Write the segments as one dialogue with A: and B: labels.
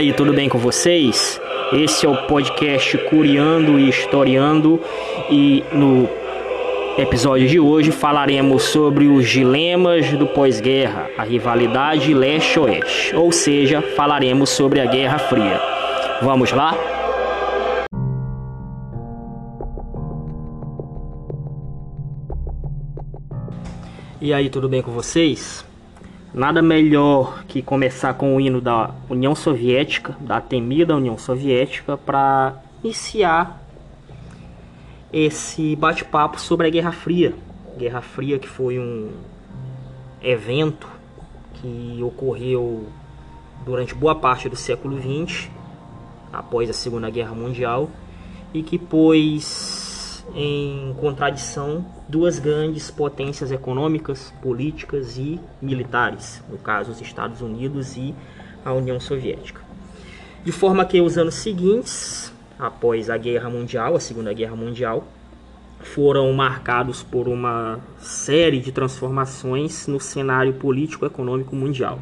A: E aí, tudo bem com vocês? Esse é o podcast Curiando e Historiando e no episódio de hoje falaremos sobre os dilemas do pós-guerra, a rivalidade leste-oeste, ou seja, falaremos sobre a Guerra Fria. Vamos lá? E aí, tudo bem com vocês? Nada melhor que começar com o hino da União Soviética, da temida União Soviética, para iniciar esse bate-papo sobre a Guerra Fria. Guerra Fria que foi um evento que ocorreu durante boa parte do século XX, após a Segunda Guerra Mundial, e que pôs em contradição duas grandes potências econômicas, políticas e militares, no caso os Estados Unidos e a União Soviética. De forma que os anos seguintes, após a Guerra Mundial, a Segunda Guerra Mundial, foram marcados por uma série de transformações no cenário político-econômico mundial,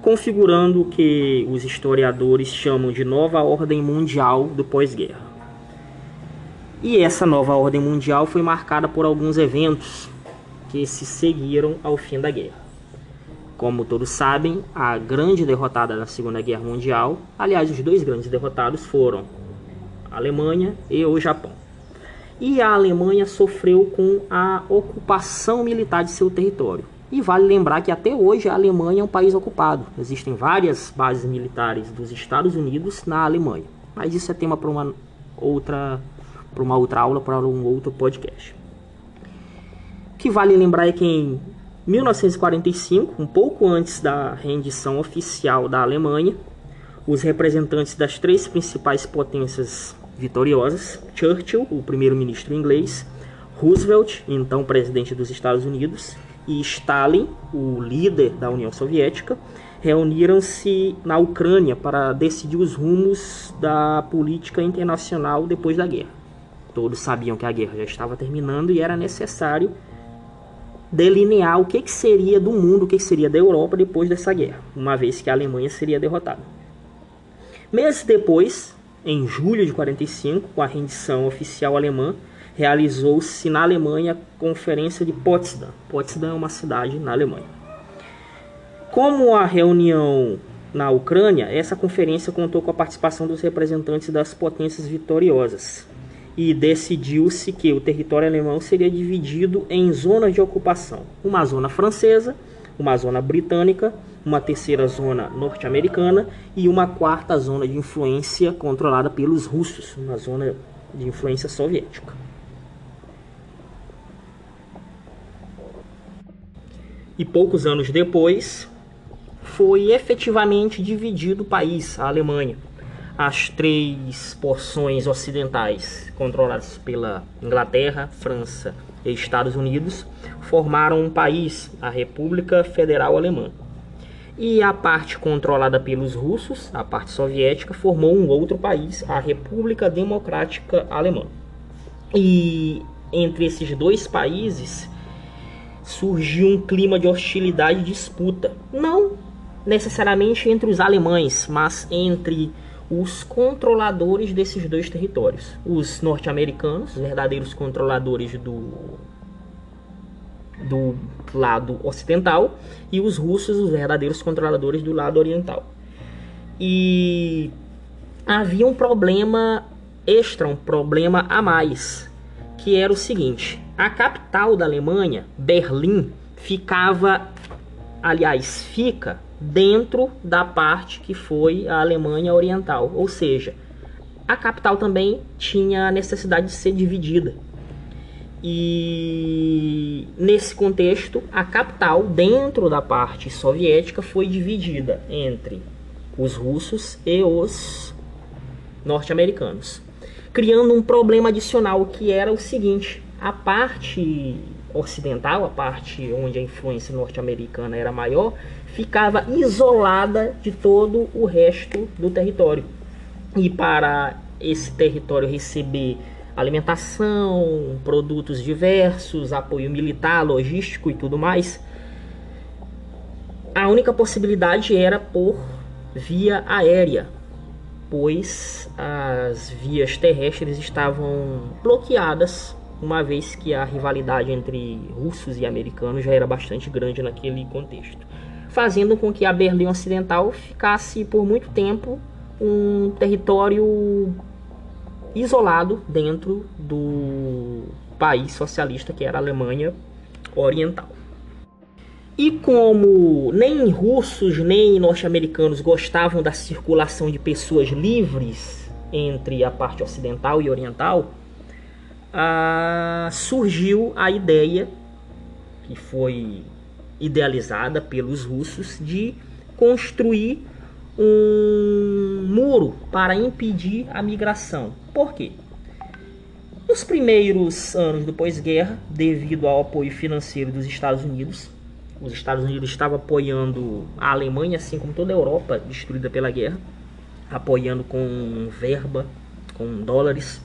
A: configurando o que os historiadores chamam de nova ordem mundial do pós-guerra. E essa nova ordem mundial foi marcada por alguns eventos que se seguiram ao fim da guerra. Como todos sabem, a grande derrotada da Segunda Guerra Mundial, aliás, os dois grandes derrotados foram a Alemanha e o Japão. E a Alemanha sofreu com a ocupação militar de seu território. E vale lembrar que até hoje a Alemanha é um país ocupado. Existem várias bases militares dos Estados Unidos na Alemanha. Mas isso é tema para uma outra para uma outra aula, para um outro podcast. O que vale lembrar é que em 1945, um pouco antes da rendição oficial da Alemanha, os representantes das três principais potências vitoriosas, Churchill, o primeiro-ministro inglês, Roosevelt, então presidente dos Estados Unidos, e Stalin, o líder da União Soviética, reuniram-se na Ucrânia para decidir os rumos da política internacional depois da guerra. Todos sabiam que a guerra já estava terminando e era necessário delinear o que, que seria do mundo, o que, que seria da Europa depois dessa guerra, uma vez que a Alemanha seria derrotada. Meses depois, em julho de 45, com a rendição oficial alemã, realizou-se na Alemanha a Conferência de Potsdam. Potsdam é uma cidade na Alemanha. Como a reunião na Ucrânia, essa conferência contou com a participação dos representantes das potências vitoriosas, e decidiu-se que o território alemão seria dividido em zonas de ocupação: uma zona francesa, uma zona britânica, uma terceira zona norte-americana e uma quarta zona de influência controlada pelos russos, uma zona de influência soviética. E poucos anos depois, foi efetivamente dividido o país, a Alemanha as três porções ocidentais, controladas pela Inglaterra, França e Estados Unidos, formaram um país, a República Federal Alemã. E a parte controlada pelos russos, a parte soviética, formou um outro país, a República Democrática Alemã. E entre esses dois países surgiu um clima de hostilidade e disputa, não necessariamente entre os alemães, mas entre os controladores desses dois territórios. Os norte-americanos, os verdadeiros controladores do, do lado ocidental, e os russos, os verdadeiros controladores do lado oriental. E havia um problema extra, um problema a mais, que era o seguinte: a capital da Alemanha, Berlim, ficava, aliás, fica dentro da parte que foi a Alemanha Oriental, ou seja, a capital também tinha a necessidade de ser dividida. E nesse contexto, a capital, dentro da parte soviética, foi dividida entre os russos e os norte-americanos, criando um problema adicional que era o seguinte: a parte ocidental, a parte onde a influência norte-americana era maior, ficava isolada de todo o resto do território. E para esse território receber alimentação, produtos diversos, apoio militar, logístico e tudo mais, a única possibilidade era por via aérea, pois as vias terrestres estavam bloqueadas, uma vez que a rivalidade entre russos e americanos já era bastante grande naquele contexto, fazendo com que a Berlim Ocidental ficasse por muito tempo um território isolado dentro do país socialista que era a Alemanha Oriental. E como nem russos nem norte-americanos gostavam da circulação de pessoas livres entre a parte ocidental e oriental, ah, surgiu a ideia, que foi idealizada pelos russos, de construir um muro para impedir a migração. Por quê? Nos primeiros anos do pós-guerra, devido ao apoio financeiro dos Estados Unidos, os Estados Unidos estavam apoiando a Alemanha, assim como toda a Europa destruída pela guerra, apoiando com verba, com dólares.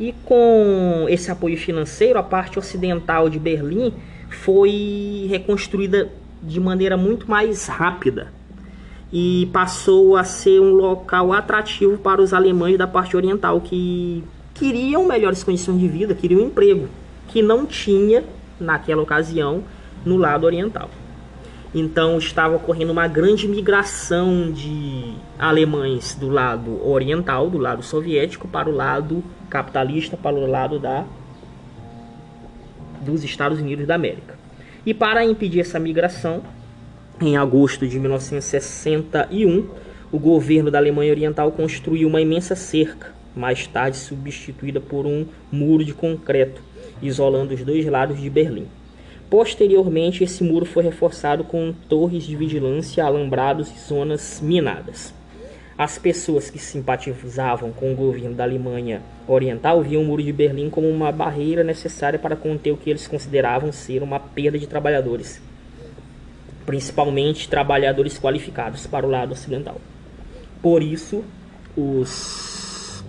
A: E com esse apoio financeiro, a parte ocidental de Berlim foi reconstruída de maneira muito mais rápida e passou a ser um local atrativo para os alemães da parte oriental que queriam melhores condições de vida, queriam um emprego que não tinha naquela ocasião no lado oriental. Então estava ocorrendo uma grande migração de alemães do lado oriental, do lado soviético, para o lado capitalista, para o lado da dos Estados Unidos da América. E para impedir essa migração, em agosto de 1961, o governo da Alemanha Oriental construiu uma imensa cerca, mais tarde substituída por um muro de concreto, isolando os dois lados de Berlim. Posteriormente, esse muro foi reforçado com torres de vigilância, alambrados e zonas minadas. As pessoas que simpatizavam com o governo da Alemanha Oriental viam o Muro de Berlim como uma barreira necessária para conter o que eles consideravam ser uma perda de trabalhadores, principalmente trabalhadores qualificados para o lado ocidental. Por isso, os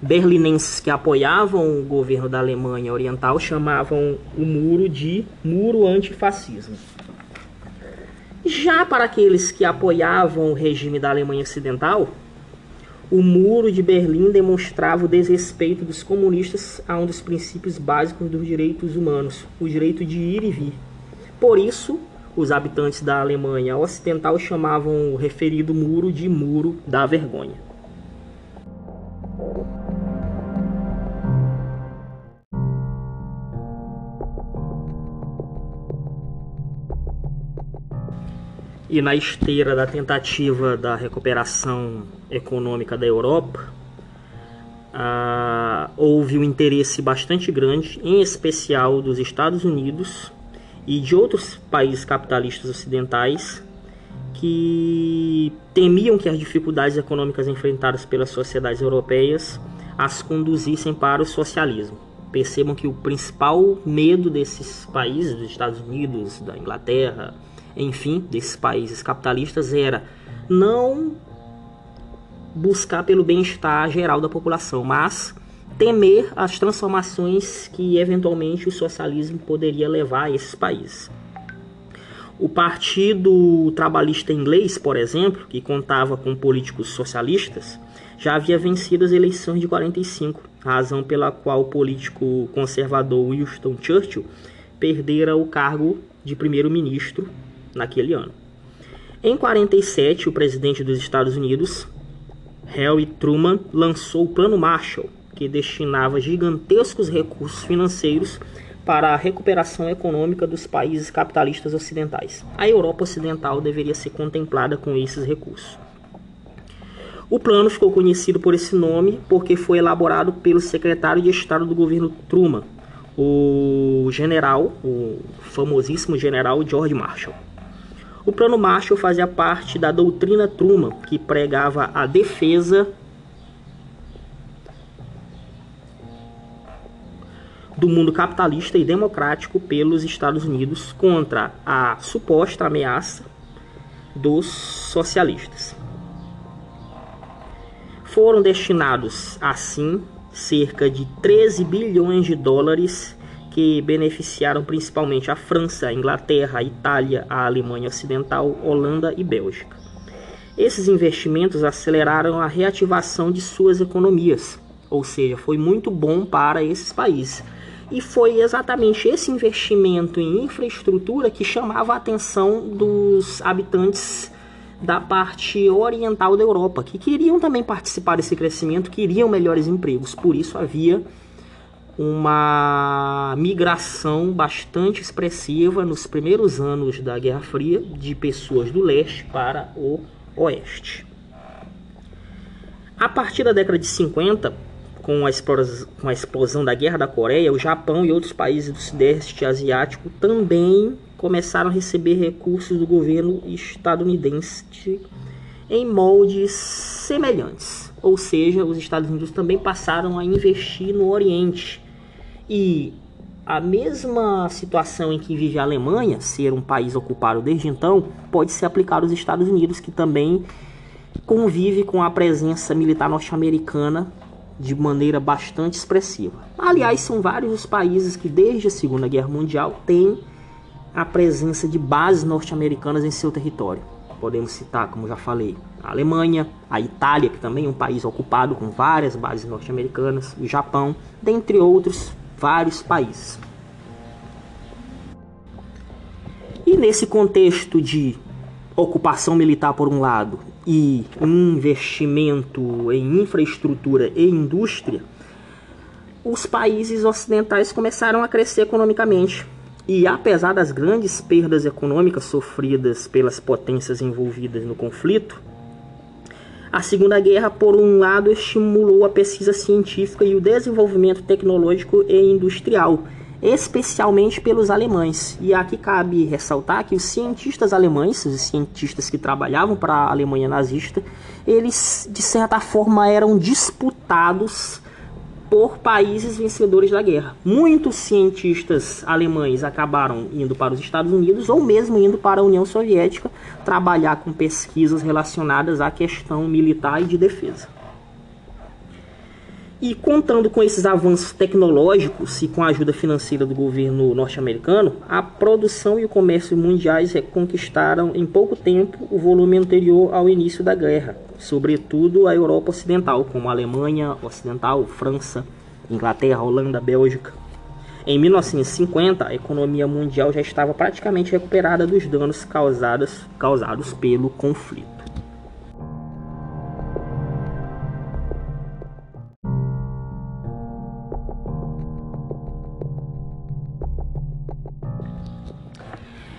A: berlinenses que apoiavam o governo da Alemanha Oriental chamavam o muro de muro antifascismo. Já para aqueles que apoiavam o regime da Alemanha Ocidental, o muro de Berlim demonstrava o desrespeito dos comunistas a um dos princípios básicos dos direitos humanos, o direito de ir e vir. Por isso, os habitantes da Alemanha Ocidental chamavam o referido muro de Muro da Vergonha. E na esteira da tentativa da recuperação econômica da Europa, ah, houve um interesse bastante grande, em especial dos Estados Unidos e de outros países capitalistas ocidentais, que temiam que as dificuldades econômicas enfrentadas pelas sociedades europeias as conduzissem para o socialismo. Percebam que o principal medo desses países, dos Estados Unidos, da Inglaterra, enfim, desses países capitalistas era não buscar pelo bem-estar geral da população, mas temer as transformações que eventualmente o socialismo poderia levar a esses países. O Partido Trabalhista Inglês, por exemplo, que contava com políticos socialistas, já havia vencido as eleições de 45, razão pela qual o político conservador Winston Churchill perdera o cargo de primeiro-ministro naquele ano. Em 47, o presidente dos Estados Unidos, Harry Truman, lançou o Plano Marshall, que destinava gigantescos recursos financeiros para a recuperação econômica dos países capitalistas ocidentais. A Europa Ocidental deveria ser contemplada com esses recursos. O plano ficou conhecido por esse nome porque foi elaborado pelo secretário de Estado do governo Truman, o general, o famosíssimo general George Marshall. O Plano Marshall fazia parte da doutrina Truman, que pregava a defesa do mundo capitalista e democrático pelos Estados Unidos contra a suposta ameaça dos socialistas. Foram destinados, assim, cerca de 13 bilhões de dólares que beneficiaram principalmente a França, a Inglaterra, a Itália, a Alemanha Ocidental, Holanda e Bélgica. Esses investimentos aceleraram a reativação de suas economias, ou seja, foi muito bom para esses países. E foi exatamente esse investimento em infraestrutura que chamava a atenção dos habitantes da parte oriental da Europa, que queriam também participar desse crescimento, queriam melhores empregos. Por isso havia uma migração bastante expressiva nos primeiros anos da Guerra Fria de pessoas do leste para o oeste. A partir da década de 50, com a, explosão, da Guerra da Coreia, o Japão e outros países do Sudeste Asiático também começaram a receber recursos do governo estadunidense em moldes semelhantes. Ou seja, os Estados Unidos também passaram a investir no Oriente. E a mesma situação em que vive a Alemanha, ser um país ocupado desde então, pode ser aplicada aos Estados Unidos, que também convive com a presença militar norte-americana de maneira bastante expressiva. Aliás, são vários os países que desde a Segunda Guerra Mundial têm a presença de bases norte-americanas em seu território. Podemos citar, como já falei, a Alemanha, a Itália, que também é um país ocupado com várias bases norte-americanas, o Japão, dentre outros vários países. E nesse contexto de ocupação militar por um lado e investimento em infraestrutura e indústria, os países ocidentais começaram a crescer economicamente e apesar das grandes perdas econômicas sofridas pelas potências envolvidas no conflito, a Segunda Guerra, por um lado, estimulou a pesquisa científica e o desenvolvimento tecnológico e industrial, especialmente pelos alemães. E aqui cabe ressaltar que os cientistas alemães, os cientistas que trabalhavam para a Alemanha nazista, eles de certa forma eram disputados por países vencedores da guerra. Muitos cientistas alemães acabaram indo para os Estados Unidos ou mesmo indo para a União Soviética trabalhar com pesquisas relacionadas à questão militar e de defesa. E contando com esses avanços tecnológicos e com a ajuda financeira do governo norte-americano, a produção e o comércio mundiais reconquistaram em pouco tempo o volume anterior ao início da guerra, sobretudo a Europa Ocidental, como a Alemanha Ocidental, França, Inglaterra, Holanda, Bélgica. Em 1950, a economia mundial já estava praticamente recuperada dos danos causados, causados pelo conflito.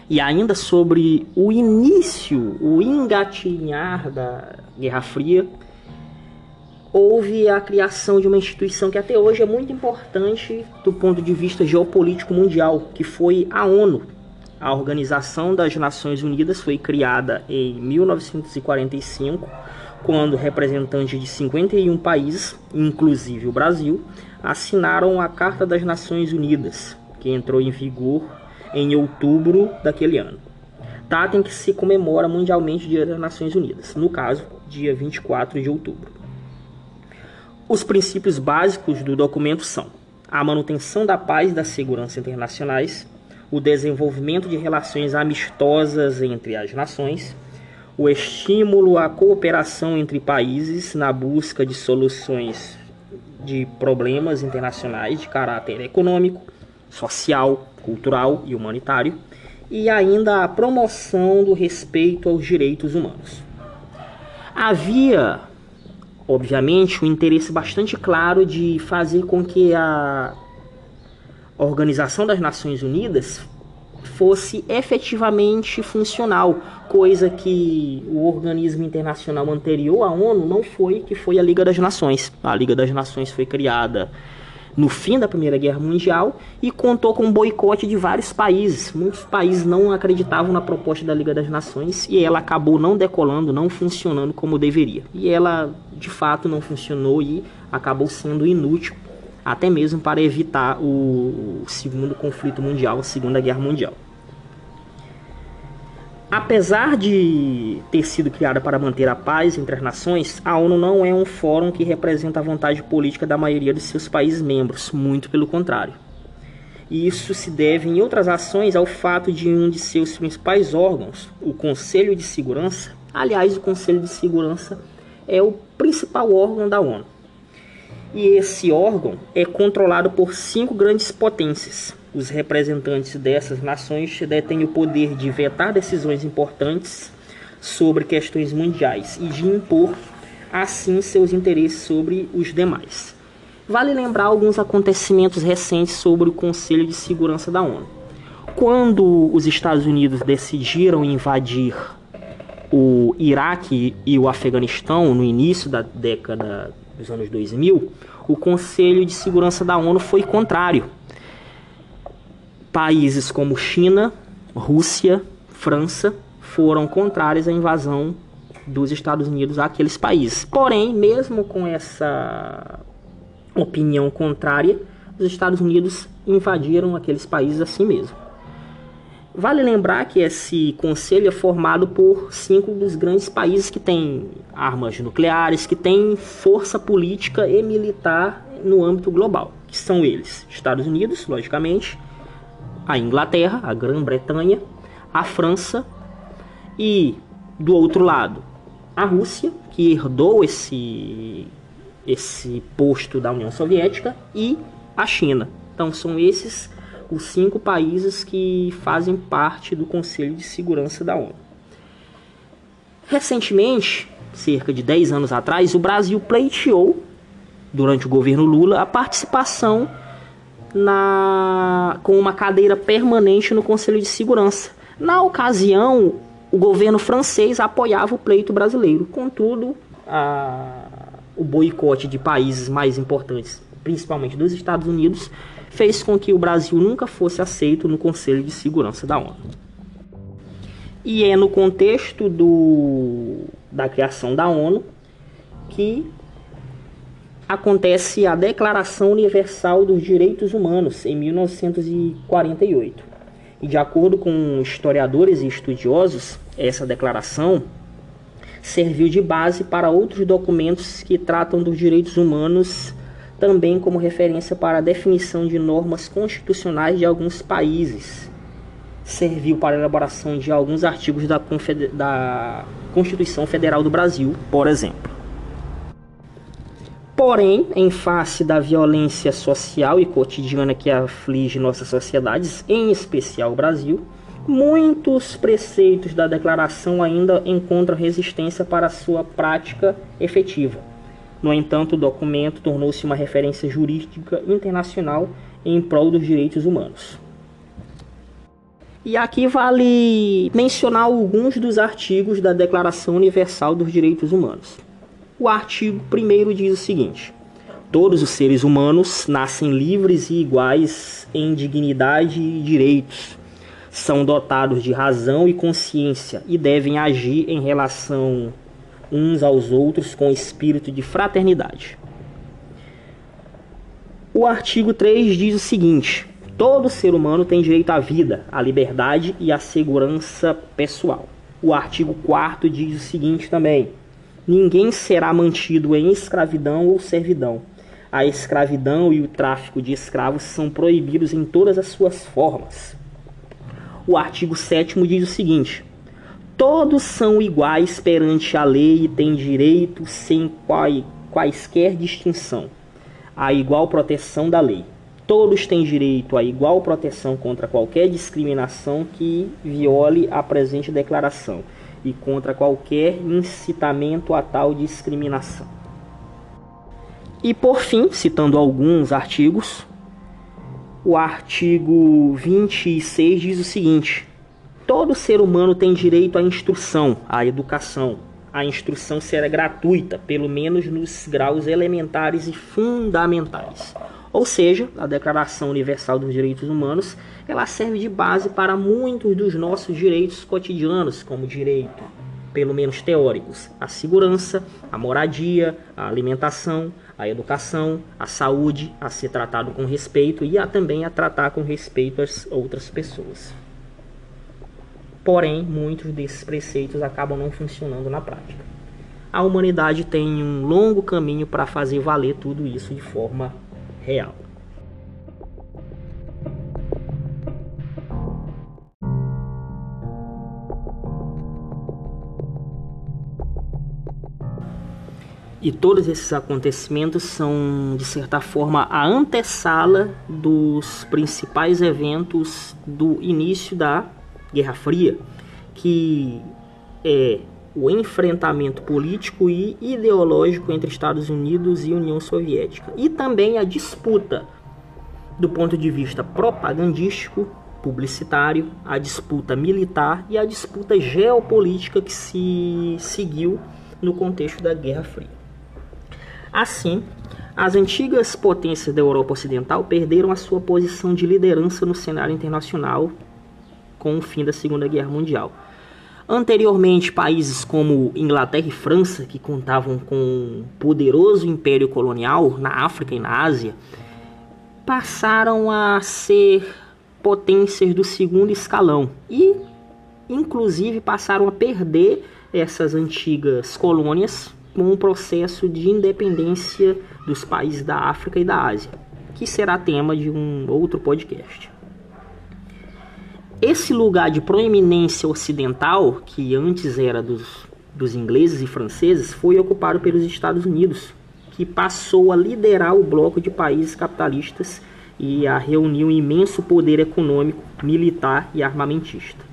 A: E ainda sobre o início, o engatinhar da Guerra Fria, houve a criação de uma instituição que até hoje é muito importante do ponto de vista geopolítico mundial, que foi a ONU. A Organização das Nações Unidas foi criada em 1945, quando representantes de 51 países, inclusive o Brasil, assinaram a Carta das Nações Unidas, que entrou em vigor em outubro daquele ano. Data em que se comemora mundialmente o Dia das Nações Unidas, no caso, dia 24 de outubro. Os princípios básicos do documento são a manutenção da paz e da segurança internacionais, o desenvolvimento de relações amistosas entre as nações, o estímulo à cooperação entre países na busca de soluções de problemas internacionais de caráter econômico, social, cultural e humanitário, e ainda a promoção do respeito aos direitos humanos. Havia, obviamente, um interesse bastante claro de fazer com que a Organização das Nações Unidas fosse efetivamente funcional, coisa que o organismo internacional anterior à ONU não foi, que foi a Liga das Nações. A Liga das Nações foi criada no fim da Primeira Guerra Mundial e contou com um boicote de vários países. Muitos países não acreditavam na proposta da Liga das Nações e ela acabou não decolando, não funcionando como deveria. E ela de fato não funcionou e acabou sendo inútil, até mesmo para evitar o segundo conflito mundial, a Segunda Guerra Mundial. Apesar de ter sido criada para manter a paz entre as nações, a ONU não é um fórum que representa a vontade política da maioria de seus países membros, muito pelo contrário. E isso se deve, em outras ações, ao fato de um de seus principais órgãos, o Conselho de Segurança, aliás, o Conselho de Segurança é o principal órgão da ONU. E esse órgão é controlado por cinco grandes potências. Os representantes dessas nações detêm o poder de vetar decisões importantes sobre questões mundiais e de impor, assim, seus interesses sobre os demais. Vale lembrar alguns acontecimentos recentes sobre o Conselho de Segurança da ONU. Quando os Estados Unidos decidiram invadir o Iraque e o Afeganistão no início da década dos anos 2000, o Conselho de Segurança da ONU foi contrário. Países como China, Rússia, França foram contrários à invasão dos Estados Unidos àqueles países. Porém, mesmo com essa opinião contrária, os Estados Unidos invadiram aqueles países assim mesmo. Vale lembrar que esse conselho é formado por cinco dos grandes países que têm armas nucleares, que têm força política e militar no âmbito global, que são eles: Estados Unidos, logicamente, a Inglaterra, a Grã-Bretanha, a França e do outro lado a Rússia, que herdou esse esse posto da União Soviética e a China. Então são esses os cinco países que fazem parte do Conselho de Segurança da ONU. Recentemente, cerca de 10 anos atrás, o Brasil pleiteou, durante o governo Lula, a participação na, com uma cadeira permanente no Conselho de Segurança. Na ocasião, o governo francês apoiava o pleito brasileiro. Contudo, a, o boicote de países mais importantes, principalmente dos Estados Unidos, fez com que o Brasil nunca fosse aceito no Conselho de Segurança da ONU. E é no contexto do, da criação da ONU que acontece a Declaração Universal dos Direitos Humanos em 1948. E de acordo com historiadores e estudiosos, essa declaração serviu de base para outros documentos que tratam dos direitos humanos também como referência para a definição de normas constitucionais de alguns países. Serviu para a elaboração de alguns artigos da, da Constituição Federal do Brasil, por exemplo. Porém, em face da violência social e cotidiana que aflige nossas sociedades, em especial o Brasil, muitos preceitos da declaração ainda encontram resistência para sua prática efetiva. No entanto, o documento tornou-se uma referência jurídica internacional em prol dos direitos humanos. E aqui vale mencionar alguns dos artigos da Declaração Universal dos Direitos Humanos. O artigo 1 diz o seguinte: Todos os seres humanos nascem livres e iguais em dignidade e direitos. São dotados de razão e consciência e devem agir em relação uns aos outros com espírito de fraternidade. O artigo 3 diz o seguinte: todo ser humano tem direito à vida, à liberdade e à segurança pessoal. O artigo 4 diz o seguinte também: ninguém será mantido em escravidão ou servidão. A escravidão e o tráfico de escravos são proibidos em todas as suas formas. O artigo 7 diz o seguinte: Todos são iguais perante a lei e têm direito sem quaisquer distinção à igual proteção da lei. Todos têm direito à igual proteção contra qualquer discriminação que viole a presente declaração e contra qualquer incitamento a tal discriminação. E por fim, citando alguns artigos, o artigo 26 diz o seguinte: Todo ser humano tem direito à instrução, à educação. A instrução será gratuita, pelo menos nos graus elementares e fundamentais. Ou seja, a Declaração Universal dos Direitos Humanos, ela serve de base para muitos dos nossos direitos cotidianos, como direito, pelo menos teóricos, à segurança, à moradia, à alimentação, à educação, à saúde, a ser tratado com respeito e a também a tratar com respeito as outras pessoas. Porém, muitos desses preceitos acabam não funcionando na prática. A humanidade tem um longo caminho para fazer valer tudo isso de forma real. E todos esses acontecimentos são, de certa forma, a antessala dos principais eventos do início da Guerra Fria, que é o enfrentamento político e ideológico entre Estados Unidos e União Soviética, e também a disputa do ponto de vista propagandístico, publicitário, a disputa militar e a disputa geopolítica que se seguiu no contexto da Guerra Fria. Assim, as antigas potências da Europa Ocidental perderam a sua posição de liderança no cenário internacional com o fim da Segunda Guerra Mundial. Anteriormente, países como Inglaterra e França, que contavam com um poderoso império colonial na África e na Ásia, passaram a ser potências do segundo escalão e, inclusive, passaram a perder essas antigas colônias com o processo de independência dos países da África e da Ásia, que será tema de um outro podcast. Esse lugar de proeminência ocidental, que antes era dos, dos ingleses e franceses, foi ocupado pelos Estados Unidos, que passou a liderar o bloco de países capitalistas e a reunir um imenso poder econômico, militar e armamentista.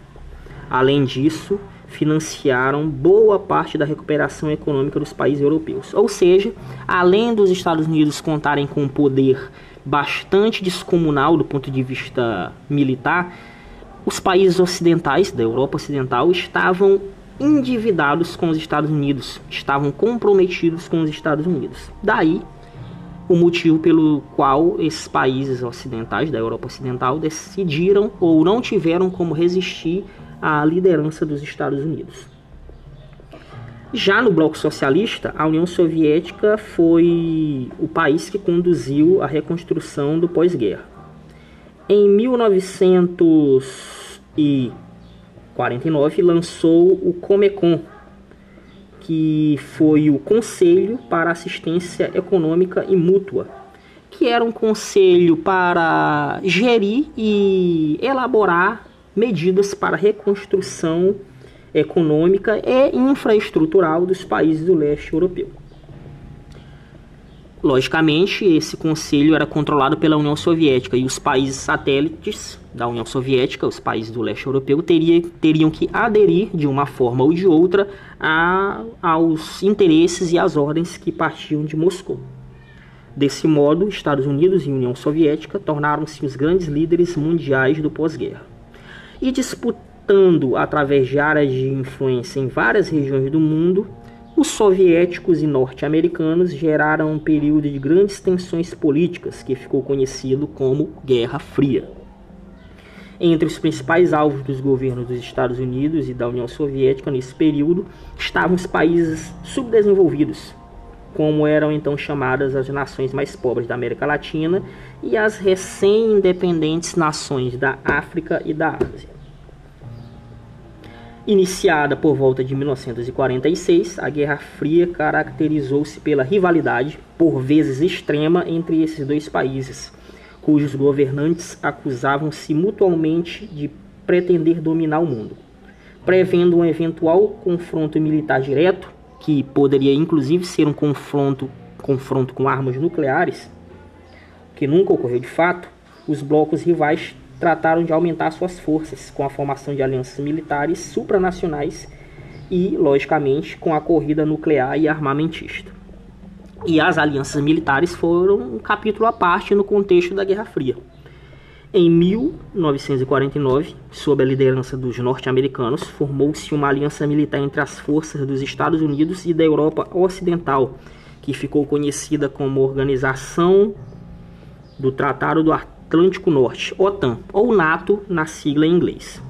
A: Além disso, financiaram boa parte da recuperação econômica dos países europeus. Ou seja, além dos Estados Unidos contarem com um poder bastante descomunal do ponto de vista militar, os países ocidentais da Europa Ocidental estavam endividados com os Estados Unidos, estavam comprometidos com os Estados Unidos. Daí o motivo pelo qual esses países ocidentais da Europa Ocidental decidiram ou não tiveram como resistir à liderança dos Estados Unidos. Já no bloco socialista, a União Soviética foi o país que conduziu a reconstrução do pós-guerra. Em 1949 lançou o Comecon, que foi o Conselho para Assistência Econômica e Mútua, que era um conselho para gerir e elaborar medidas para reconstrução econômica e infraestrutural dos países do leste europeu. Logicamente, esse conselho era controlado pela União Soviética e os países satélites da União Soviética, os países do leste europeu, teria, teriam que aderir de uma forma ou de outra a, aos interesses e às ordens que partiam de Moscou. Desse modo, Estados Unidos e União Soviética tornaram-se os grandes líderes mundiais do pós-guerra. E disputando através de áreas de influência em várias regiões do mundo, os soviéticos e norte-americanos geraram um período de grandes tensões políticas que ficou conhecido como Guerra Fria. Entre os principais alvos dos governos dos Estados Unidos e da União Soviética nesse período estavam os países subdesenvolvidos, como eram então chamadas as nações mais pobres da América Latina e as recém-independentes nações da África e da Ásia. Iniciada por volta de 1946, a Guerra Fria caracterizou-se pela rivalidade, por vezes extrema, entre esses dois países, cujos governantes acusavam-se mutualmente de pretender dominar o mundo. Prevendo um eventual confronto militar direto, que poderia inclusive ser um confronto, confronto com armas nucleares, que nunca ocorreu de fato, os blocos rivais trataram de aumentar suas forças com a formação de alianças militares supranacionais e, logicamente, com a corrida nuclear e armamentista. E as alianças militares foram um capítulo à parte no contexto da Guerra Fria. Em 1949, sob a liderança dos norte-americanos, formou-se uma aliança militar entre as forças dos Estados Unidos e da Europa Ocidental, que ficou conhecida como Organização do Tratado do Atlântico Norte, OTAN, ou NATO na sigla em inglês.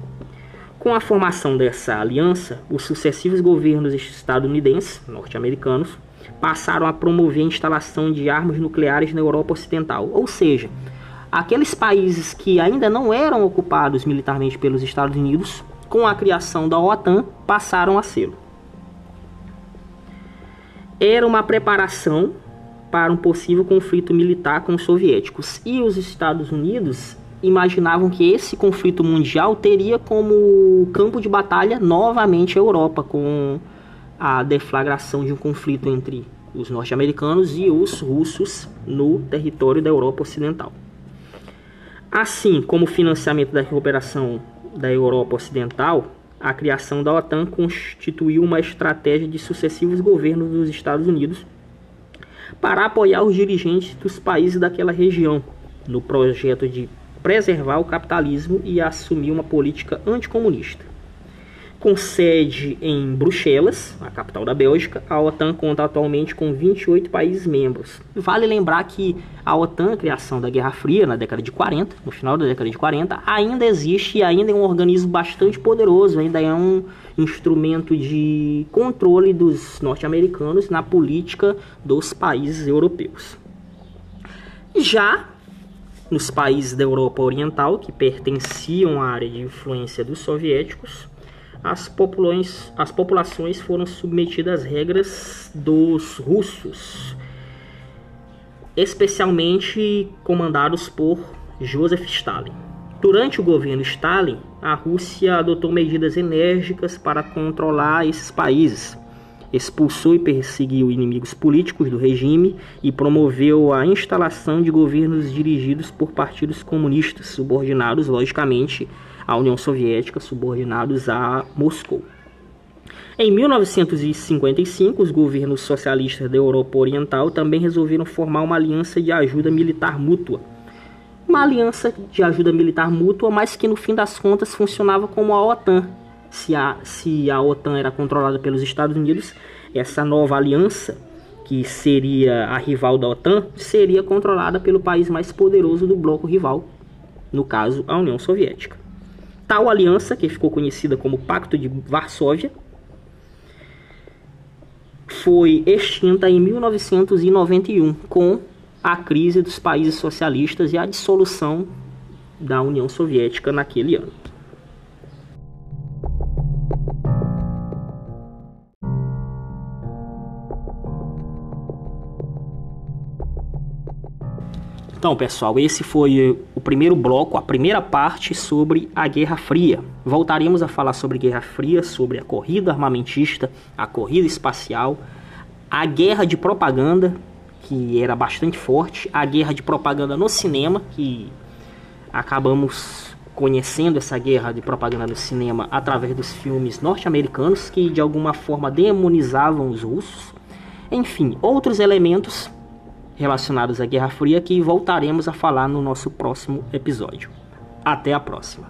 A: Com a formação dessa aliança, os sucessivos governos estadunidenses, norte-americanos, passaram a promover a instalação de armas nucleares na Europa Ocidental, ou seja, aqueles países que ainda não eram ocupados militarmente pelos Estados Unidos, com a criação da OTAN, passaram a ser. Era uma preparação para um possível conflito militar com os soviéticos. E os Estados Unidos imaginavam que esse conflito mundial teria como campo de batalha novamente a Europa, com a deflagração de um conflito entre os norte-americanos e os russos no território da Europa Ocidental. Assim como o financiamento da cooperação da Europa Ocidental, a criação da OTAN constituiu uma estratégia de sucessivos governos dos Estados Unidos para apoiar os dirigentes dos países daquela região no projeto de preservar o capitalismo e assumir uma política anticomunista. Com sede em Bruxelas, a capital da Bélgica, a OTAN conta atualmente com 28 países membros. Vale lembrar que a OTAN, a criação da Guerra Fria na década de 40, no final da década de 40, ainda existe e ainda é um organismo bastante poderoso, ainda é um instrumento de controle dos norte-americanos na política dos países europeus. Já nos países da Europa Oriental, que pertenciam à área de influência dos soviéticos, as populações, as populações foram submetidas às regras dos russos, especialmente comandados por Joseph Stalin. Durante o governo Stalin, a Rússia adotou medidas enérgicas para controlar esses países. Expulsou e perseguiu inimigos políticos do regime e promoveu a instalação de governos dirigidos por partidos comunistas, subordinados, logicamente, à União Soviética, subordinados a Moscou. Em 1955, os governos socialistas da Europa Oriental também resolveram formar uma aliança de ajuda militar mútua. Uma aliança de ajuda militar mútua, mas que no fim das contas funcionava como a OTAN. Se a, se a OTAN era controlada pelos Estados Unidos, essa nova aliança, que seria a rival da OTAN, seria controlada pelo país mais poderoso do bloco rival, no caso, a União Soviética. Tal aliança, que ficou conhecida como Pacto de Varsóvia, foi extinta em 1991 com a crise dos países socialistas e a dissolução da União Soviética naquele ano. Então, pessoal, esse foi o primeiro bloco, a primeira parte sobre a Guerra Fria. Voltaremos a falar sobre Guerra Fria, sobre a corrida armamentista, a corrida espacial, a guerra de propaganda, que era bastante forte, a guerra de propaganda no cinema, que acabamos conhecendo essa guerra de propaganda no cinema através dos filmes norte-americanos que de alguma forma demonizavam os russos. Enfim, outros elementos relacionados à Guerra Fria que voltaremos a falar no nosso próximo episódio. Até a próxima!